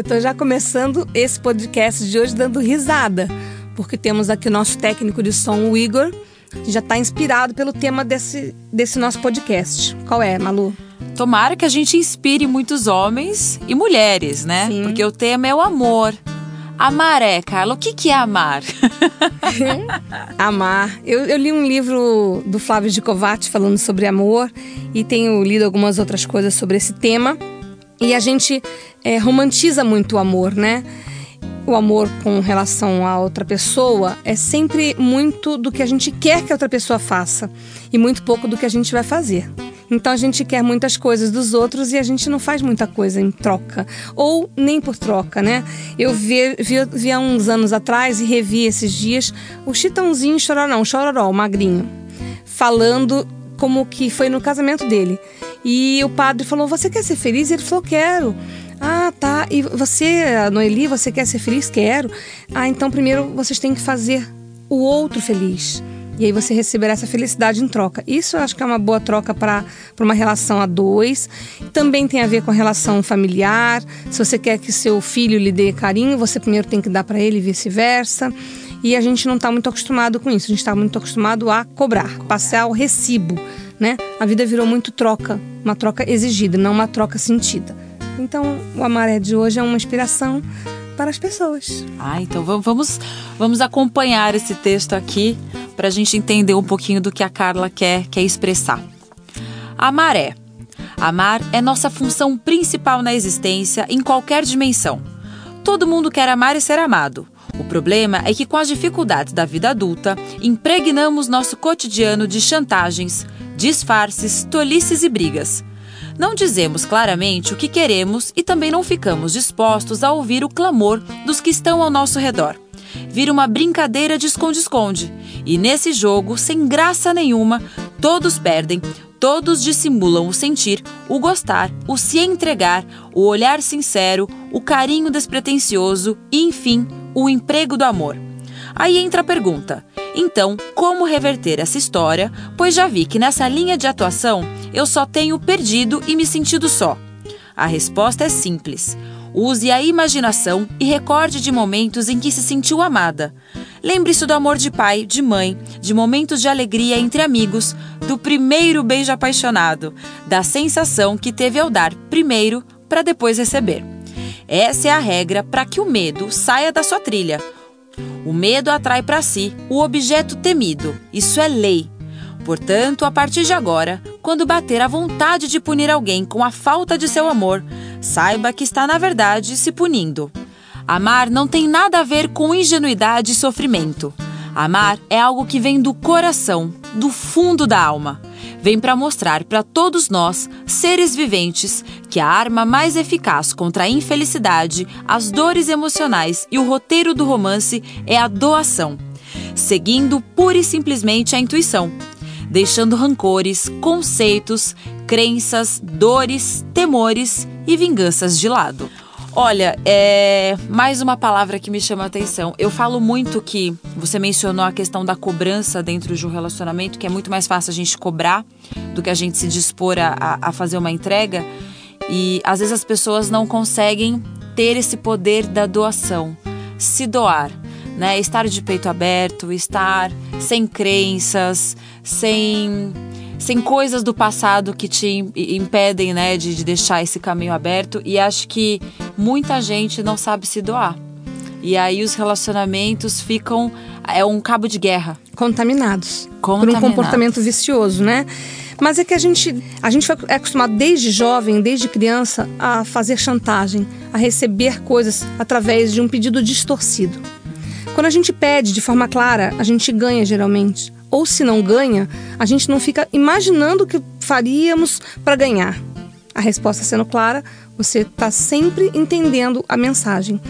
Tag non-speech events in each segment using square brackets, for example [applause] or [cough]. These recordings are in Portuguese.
Eu estou já começando esse podcast de hoje dando risada, porque temos aqui o nosso técnico de som, o Igor, que já está inspirado pelo tema desse, desse nosso podcast. Qual é, Malu? Tomara que a gente inspire muitos homens e mulheres, né? Sim. Porque o tema é o amor. Amar é, Carla. O que, que é amar? [laughs] [laughs] amar. Eu, eu, li um livro do Flávio de Covatti falando sobre amor e tenho lido algumas outras coisas sobre esse tema. E a gente é, romantiza muito o amor, né? O amor com relação a outra pessoa é sempre muito do que a gente quer que a outra pessoa faça e muito pouco do que a gente vai fazer. Então a gente quer muitas coisas dos outros e a gente não faz muita coisa em troca. Ou nem por troca, né? Eu vi, vi, vi há uns anos atrás e revi esses dias o Chitãozinho Chororó, Chororó, o magrinho, falando como que foi no casamento dele. E o padre falou: Você quer ser feliz? Ele falou: Quero. Ah, tá. E você, Noeli, você quer ser feliz? Quero. Ah, então primeiro vocês têm que fazer o outro feliz. E aí você receberá essa felicidade em troca. Isso eu acho que é uma boa troca para uma relação a dois. Também tem a ver com a relação familiar. Se você quer que seu filho lhe dê carinho, você primeiro tem que dar para ele e vice-versa. E a gente não está muito acostumado com isso. A gente está muito acostumado a cobrar, passar o recibo. Né? A vida virou muito troca, uma troca exigida, não uma troca sentida. Então, o Amaré de hoje é uma inspiração para as pessoas. Ah, então vamos, vamos acompanhar esse texto aqui para a gente entender um pouquinho do que a Carla quer, quer expressar. Amar é. Amar é nossa função principal na existência em qualquer dimensão. Todo mundo quer amar e ser amado. O problema é que, com as dificuldades da vida adulta, impregnamos nosso cotidiano de chantagens, disfarces, tolices e brigas. Não dizemos claramente o que queremos e também não ficamos dispostos a ouvir o clamor dos que estão ao nosso redor. Vira uma brincadeira de esconde-esconde. E nesse jogo, sem graça nenhuma, todos perdem, todos dissimulam o sentir, o gostar, o se entregar, o olhar sincero, o carinho despretensioso e, enfim, o emprego do amor. Aí entra a pergunta: então, como reverter essa história? Pois já vi que nessa linha de atuação eu só tenho perdido e me sentido só. A resposta é simples. Use a imaginação e recorde de momentos em que se sentiu amada. Lembre-se do amor de pai, de mãe, de momentos de alegria entre amigos, do primeiro beijo apaixonado, da sensação que teve ao dar primeiro para depois receber. Essa é a regra para que o medo saia da sua trilha. O medo atrai para si o objeto temido. Isso é lei. Portanto, a partir de agora, quando bater a vontade de punir alguém com a falta de seu amor, saiba que está, na verdade, se punindo. Amar não tem nada a ver com ingenuidade e sofrimento. Amar é algo que vem do coração, do fundo da alma vem para mostrar para todos nós, seres viventes, que a arma mais eficaz contra a infelicidade, as dores emocionais e o roteiro do romance é a doação, seguindo pura e simplesmente a intuição, deixando rancores, conceitos, crenças, dores, temores e vinganças de lado. Olha, é mais uma palavra que me chama a atenção. Eu falo muito que você mencionou a questão da cobrança dentro de um relacionamento, que é muito mais fácil a gente cobrar do que a gente se dispor a, a fazer uma entrega. E às vezes as pessoas não conseguem ter esse poder da doação, se doar, né? Estar de peito aberto, estar sem crenças, sem sem coisas do passado que te impedem, né, de, de deixar esse caminho aberto. E acho que muita gente não sabe se doar. E aí os relacionamentos ficam é um cabo de guerra, contaminados, contaminados. por um comportamento vicioso, né? Mas é que a gente, a gente é acostumado desde jovem, desde criança, a fazer chantagem, a receber coisas através de um pedido distorcido. Quando a gente pede de forma clara, a gente ganha geralmente. Ou se não ganha, a gente não fica imaginando o que faríamos para ganhar. A resposta sendo clara, você está sempre entendendo a mensagem.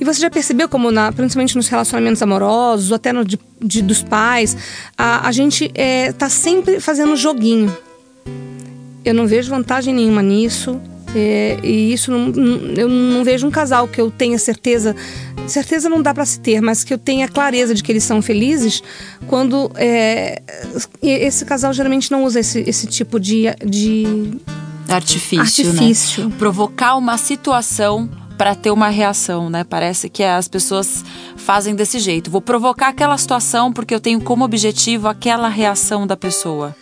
E você já percebeu como, na, principalmente nos relacionamentos amorosos, ou até no de, de dos pais, a, a gente está é, tá sempre fazendo joguinho. Eu não vejo vantagem nenhuma nisso. É, e isso não, eu não vejo um casal que eu tenha certeza, certeza não dá para se ter, mas que eu tenha clareza de que eles são felizes quando é, esse casal geralmente não usa esse, esse tipo de, de artifício, artifício. Né? provocar uma situação para ter uma reação, né? Parece que as pessoas fazem desse jeito. Vou provocar aquela situação porque eu tenho como objetivo aquela reação da pessoa.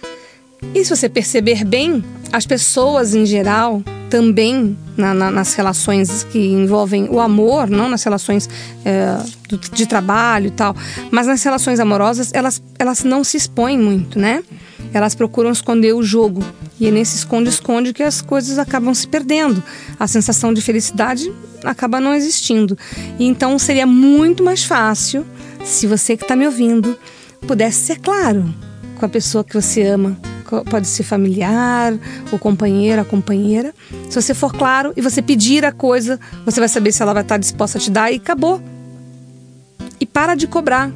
E se você perceber bem, as pessoas em geral também na, na, nas relações que envolvem o amor, não nas relações é, do, de trabalho e tal, mas nas relações amorosas elas, elas não se expõem muito, né? Elas procuram esconder o jogo e é nesse esconde-esconde que as coisas acabam se perdendo. A sensação de felicidade acaba não existindo. E então seria muito mais fácil se você que está me ouvindo pudesse ser claro com a pessoa que você ama, pode ser familiar, o companheiro, a companheira. Se você for claro e você pedir a coisa, você vai saber se ela vai estar disposta a te dar e acabou. E para de cobrar.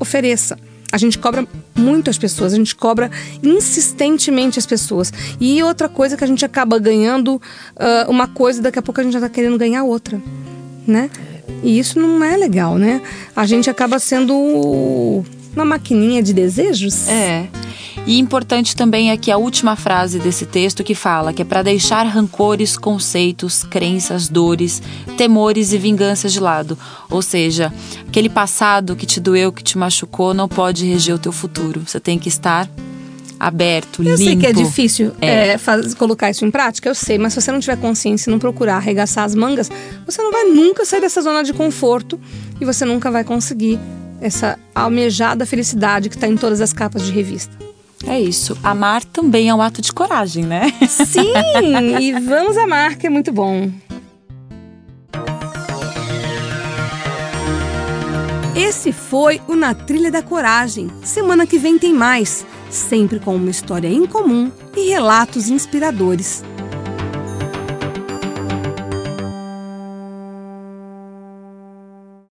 Ofereça. A gente cobra muito as pessoas, a gente cobra insistentemente as pessoas. E outra coisa que a gente acaba ganhando uh, uma coisa, daqui a pouco a gente já está querendo ganhar outra, né? E isso não é legal, né? A gente acaba sendo uma maquininha de desejos. É. E importante também aqui a última frase desse texto que fala que é para deixar rancores, conceitos, crenças, dores, temores e vinganças de lado. Ou seja, aquele passado que te doeu, que te machucou, não pode reger o teu futuro. Você tem que estar aberto, eu limpo. Eu sei que é difícil é. É, faz, colocar isso em prática, eu sei, mas se você não tiver consciência e não procurar arregaçar as mangas, você não vai nunca sair dessa zona de conforto e você nunca vai conseguir essa almejada felicidade que está em todas as capas de revista. É isso. Amar também é um ato de coragem, né? Sim! [laughs] e vamos amar, que é muito bom. Esse foi o Na Trilha da Coragem. Semana que vem tem mais, sempre com uma história incomum e relatos inspiradores.